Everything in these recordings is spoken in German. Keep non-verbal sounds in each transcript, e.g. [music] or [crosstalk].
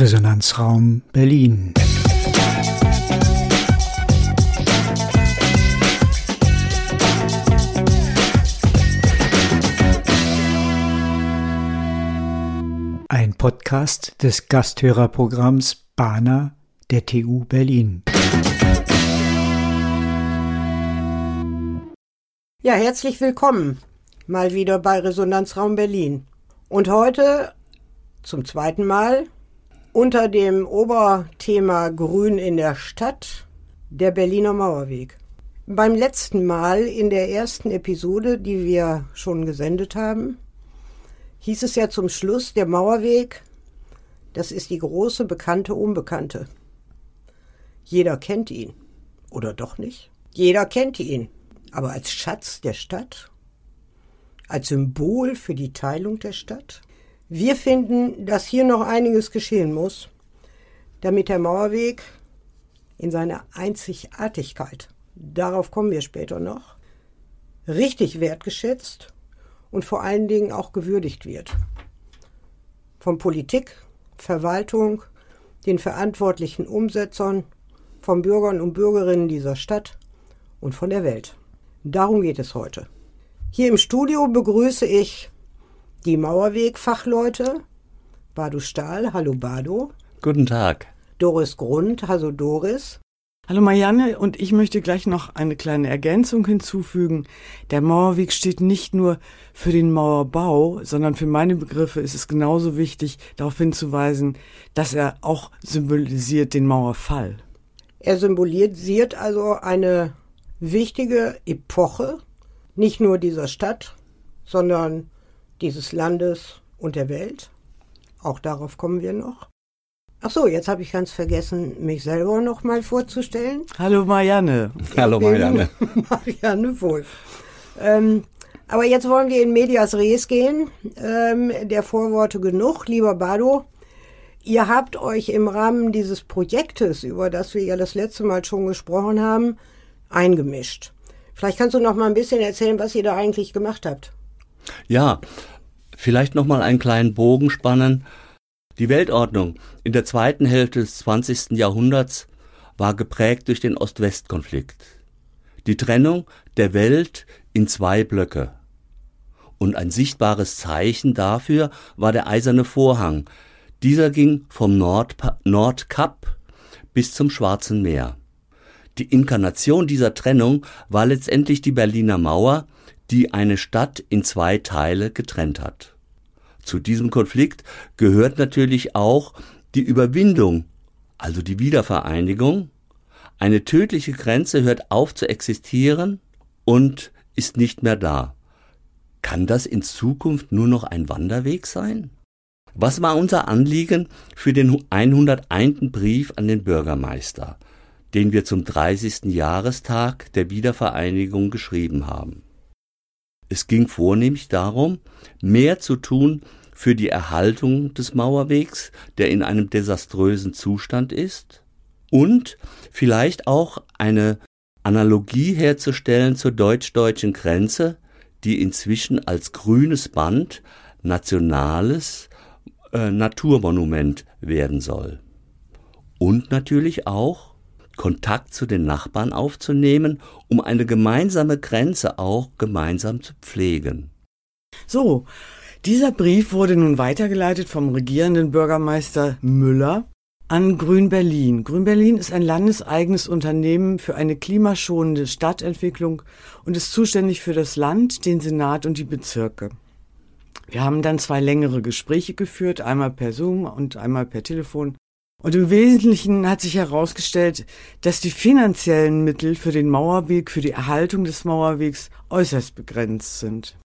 Resonanzraum Berlin. Ein Podcast des Gasthörerprogramms Bana der TU Berlin. Ja, herzlich willkommen mal wieder bei Resonanzraum Berlin. Und heute zum zweiten Mal unter dem Oberthema Grün in der Stadt der Berliner Mauerweg. Beim letzten Mal in der ersten Episode, die wir schon gesendet haben, hieß es ja zum Schluss, der Mauerweg, das ist die große bekannte Unbekannte. Jeder kennt ihn. Oder doch nicht? Jeder kennt ihn. Aber als Schatz der Stadt? Als Symbol für die Teilung der Stadt? Wir finden, dass hier noch einiges geschehen muss, damit der Mauerweg in seiner Einzigartigkeit, darauf kommen wir später noch, richtig wertgeschätzt und vor allen Dingen auch gewürdigt wird. Von Politik, Verwaltung, den verantwortlichen Umsetzern, von Bürgern und Bürgerinnen dieser Stadt und von der Welt. Darum geht es heute. Hier im Studio begrüße ich die Mauerweg-Fachleute. Bado Stahl, hallo Bado. Guten Tag. Doris Grund, hallo Doris. Hallo Marianne und ich möchte gleich noch eine kleine Ergänzung hinzufügen. Der Mauerweg steht nicht nur für den Mauerbau, sondern für meine Begriffe ist es genauso wichtig, darauf hinzuweisen, dass er auch symbolisiert den Mauerfall. Er symbolisiert also eine wichtige Epoche, nicht nur dieser Stadt, sondern dieses Landes und der Welt. Auch darauf kommen wir noch. Ach so, jetzt habe ich ganz vergessen, mich selber noch mal vorzustellen. Hallo Marianne. Hallo Marianne. [laughs] Marianne Wolf. Ähm, aber jetzt wollen wir in Medias Res gehen. Ähm, der Vorworte genug, lieber Bado. Ihr habt euch im Rahmen dieses Projektes, über das wir ja das letzte Mal schon gesprochen haben, eingemischt. Vielleicht kannst du noch mal ein bisschen erzählen, was ihr da eigentlich gemacht habt. Ja, vielleicht noch mal einen kleinen Bogen spannen. Die Weltordnung in der zweiten Hälfte des 20. Jahrhunderts war geprägt durch den Ost-West-Konflikt. Die Trennung der Welt in zwei Blöcke. Und ein sichtbares Zeichen dafür war der eiserne Vorhang. Dieser ging vom Nordpa Nordkap bis zum Schwarzen Meer. Die Inkarnation dieser Trennung war letztendlich die Berliner Mauer, die eine Stadt in zwei Teile getrennt hat. Zu diesem Konflikt gehört natürlich auch die Überwindung, also die Wiedervereinigung. Eine tödliche Grenze hört auf zu existieren und ist nicht mehr da. Kann das in Zukunft nur noch ein Wanderweg sein? Was war unser Anliegen für den 101. Brief an den Bürgermeister, den wir zum 30. Jahrestag der Wiedervereinigung geschrieben haben? Es ging vornehmlich darum, mehr zu tun für die Erhaltung des Mauerwegs, der in einem desaströsen Zustand ist, und vielleicht auch eine Analogie herzustellen zur deutsch-deutschen Grenze, die inzwischen als grünes Band nationales äh, Naturmonument werden soll. Und natürlich auch Kontakt zu den Nachbarn aufzunehmen, um eine gemeinsame Grenze auch gemeinsam zu pflegen. So, dieser Brief wurde nun weitergeleitet vom regierenden Bürgermeister Müller an Grün Berlin. Grün Berlin ist ein landeseigenes Unternehmen für eine klimaschonende Stadtentwicklung und ist zuständig für das Land, den Senat und die Bezirke. Wir haben dann zwei längere Gespräche geführt, einmal per Zoom und einmal per Telefon. Und im Wesentlichen hat sich herausgestellt, dass die finanziellen Mittel für den Mauerweg, für die Erhaltung des Mauerwegs äußerst begrenzt sind.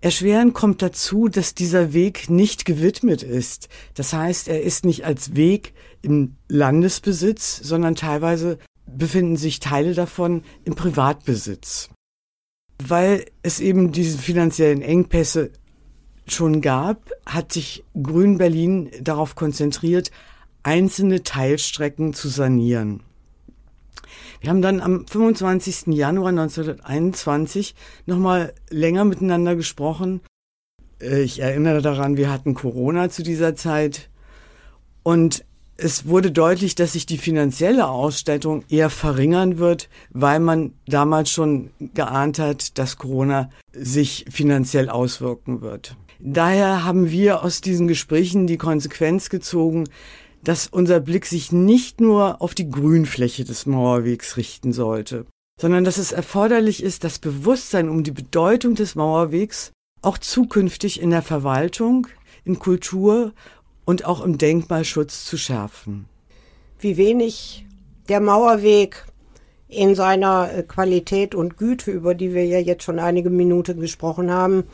Erschwerend kommt dazu, dass dieser Weg nicht gewidmet ist. Das heißt, er ist nicht als Weg im Landesbesitz, sondern teilweise befinden sich Teile davon im Privatbesitz. Weil es eben diese finanziellen Engpässe schon gab, hat sich Grün Berlin darauf konzentriert, einzelne Teilstrecken zu sanieren. Wir haben dann am 25. Januar 1921 nochmal länger miteinander gesprochen. Äh, ich erinnere daran, wir hatten Corona zu dieser Zeit. Und es wurde deutlich, dass sich die finanzielle Ausstattung eher verringern wird, weil man damals schon geahnt hat, dass Corona sich finanziell auswirken wird. Daher haben wir aus diesen Gesprächen die Konsequenz gezogen, dass unser Blick sich nicht nur auf die Grünfläche des Mauerwegs richten sollte, sondern dass es erforderlich ist, das Bewusstsein um die Bedeutung des Mauerwegs auch zukünftig in der Verwaltung, in Kultur und auch im Denkmalschutz zu schärfen. Wie wenig der Mauerweg in seiner äh, Qualität und Güte, über die wir ja jetzt schon einige Minuten gesprochen haben,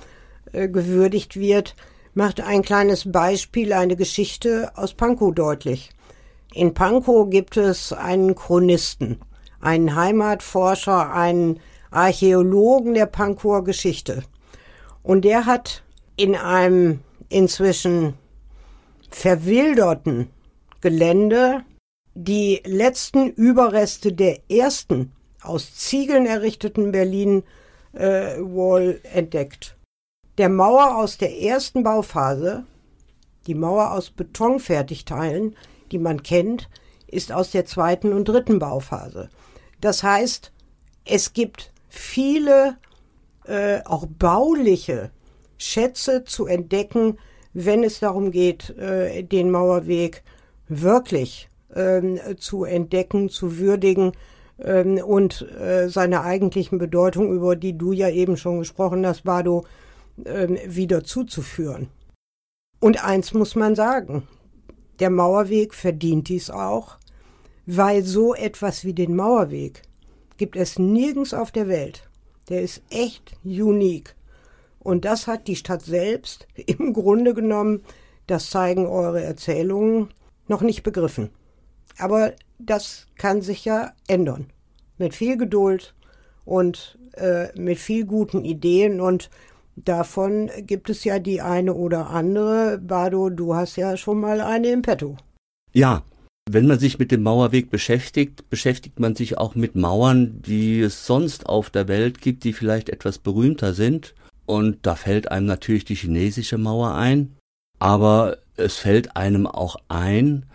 äh, gewürdigt wird, macht ein kleines Beispiel, eine Geschichte aus Pankow deutlich. In Pankow gibt es einen Chronisten, einen Heimatforscher, einen Archäologen der Pankower Geschichte. Und der hat in einem inzwischen verwilderten Gelände die letzten Überreste der ersten aus Ziegeln errichteten Berlin äh, Wall entdeckt. Der Mauer aus der ersten Bauphase, die Mauer aus Betonfertigteilen, die man kennt, ist aus der zweiten und dritten Bauphase. Das heißt, es gibt viele äh, auch bauliche Schätze zu entdecken, wenn es darum geht, äh, den Mauerweg wirklich ähm, zu entdecken, zu würdigen ähm, und äh, seine eigentlichen Bedeutung, über die du ja eben schon gesprochen hast, Bado, ähm, wieder zuzuführen. Und eins muss man sagen, der Mauerweg verdient dies auch, weil so etwas wie den Mauerweg gibt es nirgends auf der Welt. Der ist echt unique. Und das hat die Stadt selbst [laughs] im Grunde genommen, das zeigen eure Erzählungen, noch nicht begriffen. Aber das kann sich ja ändern. Mit viel Geduld und äh, mit viel guten Ideen und davon gibt es ja die eine oder andere. Bado, du hast ja schon mal eine im Petto. Ja, wenn man sich mit dem Mauerweg beschäftigt, beschäftigt man sich auch mit Mauern, die es sonst auf der Welt gibt, die vielleicht etwas berühmter sind. Und da fällt einem natürlich die chinesische Mauer ein, aber es fällt einem auch ein,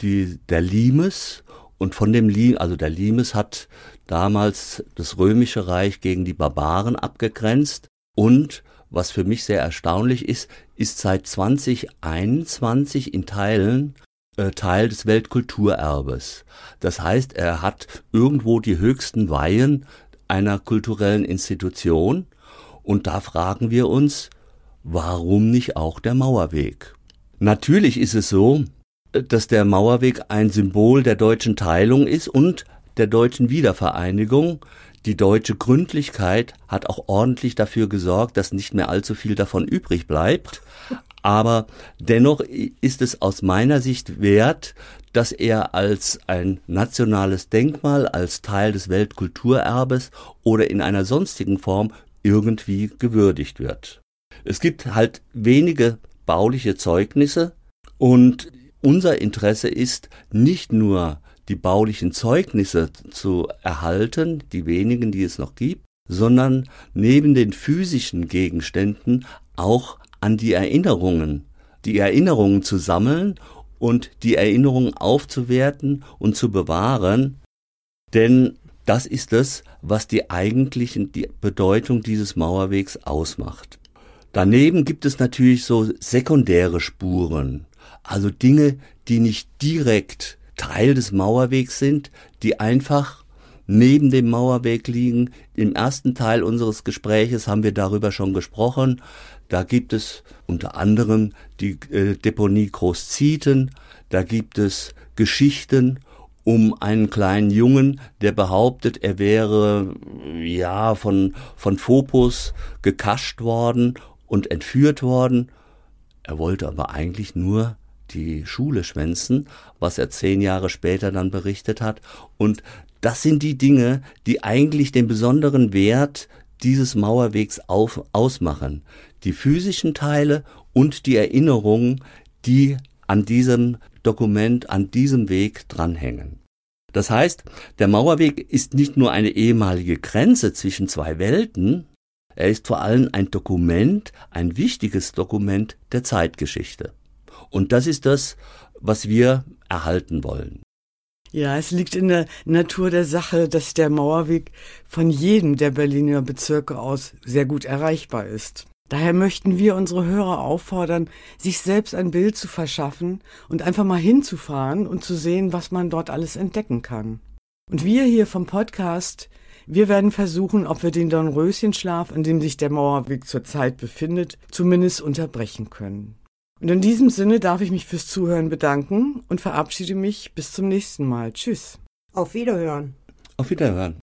die, der Limes und von dem Limes, also der Limes hat damals das römische Reich gegen die Barbaren abgegrenzt und was für mich sehr erstaunlich ist, ist seit 2021 in Teilen äh, Teil des Weltkulturerbes. Das heißt, er hat irgendwo die höchsten Weihen einer kulturellen Institution und da fragen wir uns, warum nicht auch der Mauerweg? Natürlich ist es so, dass der Mauerweg ein Symbol der deutschen Teilung ist und der deutschen Wiedervereinigung. Die deutsche Gründlichkeit hat auch ordentlich dafür gesorgt, dass nicht mehr allzu viel davon übrig bleibt. Aber dennoch ist es aus meiner Sicht wert, dass er als ein nationales Denkmal, als Teil des Weltkulturerbes oder in einer sonstigen Form irgendwie gewürdigt wird. Es gibt halt wenige bauliche Zeugnisse und unser Interesse ist nicht nur die baulichen Zeugnisse zu erhalten, die wenigen, die es noch gibt, sondern neben den physischen Gegenständen auch an die Erinnerungen, die Erinnerungen zu sammeln und die Erinnerungen aufzuwerten und zu bewahren, denn das ist es, was die eigentliche die Bedeutung dieses Mauerwegs ausmacht. Daneben gibt es natürlich so sekundäre Spuren, also Dinge, die nicht direkt Teil des Mauerwegs sind, die einfach neben dem Mauerweg liegen. Im ersten Teil unseres Gespräches haben wir darüber schon gesprochen. Da gibt es unter anderem die äh, Deponie Großzieten, da gibt es Geschichten um einen kleinen Jungen, der behauptet, er wäre ja von von Phobos gekascht worden und entführt worden. Er wollte aber eigentlich nur die Schule schwänzen, was er zehn Jahre später dann berichtet hat. Und das sind die Dinge, die eigentlich den besonderen Wert dieses Mauerwegs auf, ausmachen. Die physischen Teile und die Erinnerungen, die an diesem Dokument, an diesem Weg dranhängen. Das heißt, der Mauerweg ist nicht nur eine ehemalige Grenze zwischen zwei Welten, er ist vor allem ein Dokument, ein wichtiges Dokument der Zeitgeschichte. Und das ist das, was wir erhalten wollen. Ja, es liegt in der Natur der Sache, dass der Mauerweg von jedem der Berliner Bezirke aus sehr gut erreichbar ist. Daher möchten wir unsere Hörer auffordern, sich selbst ein Bild zu verschaffen und einfach mal hinzufahren und zu sehen, was man dort alles entdecken kann. Und wir hier vom Podcast, wir werden versuchen, ob wir den Dornröschenschlaf, in dem sich der Mauerweg zurzeit befindet, zumindest unterbrechen können. Und in diesem Sinne darf ich mich fürs Zuhören bedanken und verabschiede mich bis zum nächsten Mal. Tschüss. Auf Wiederhören. Auf Wiederhören.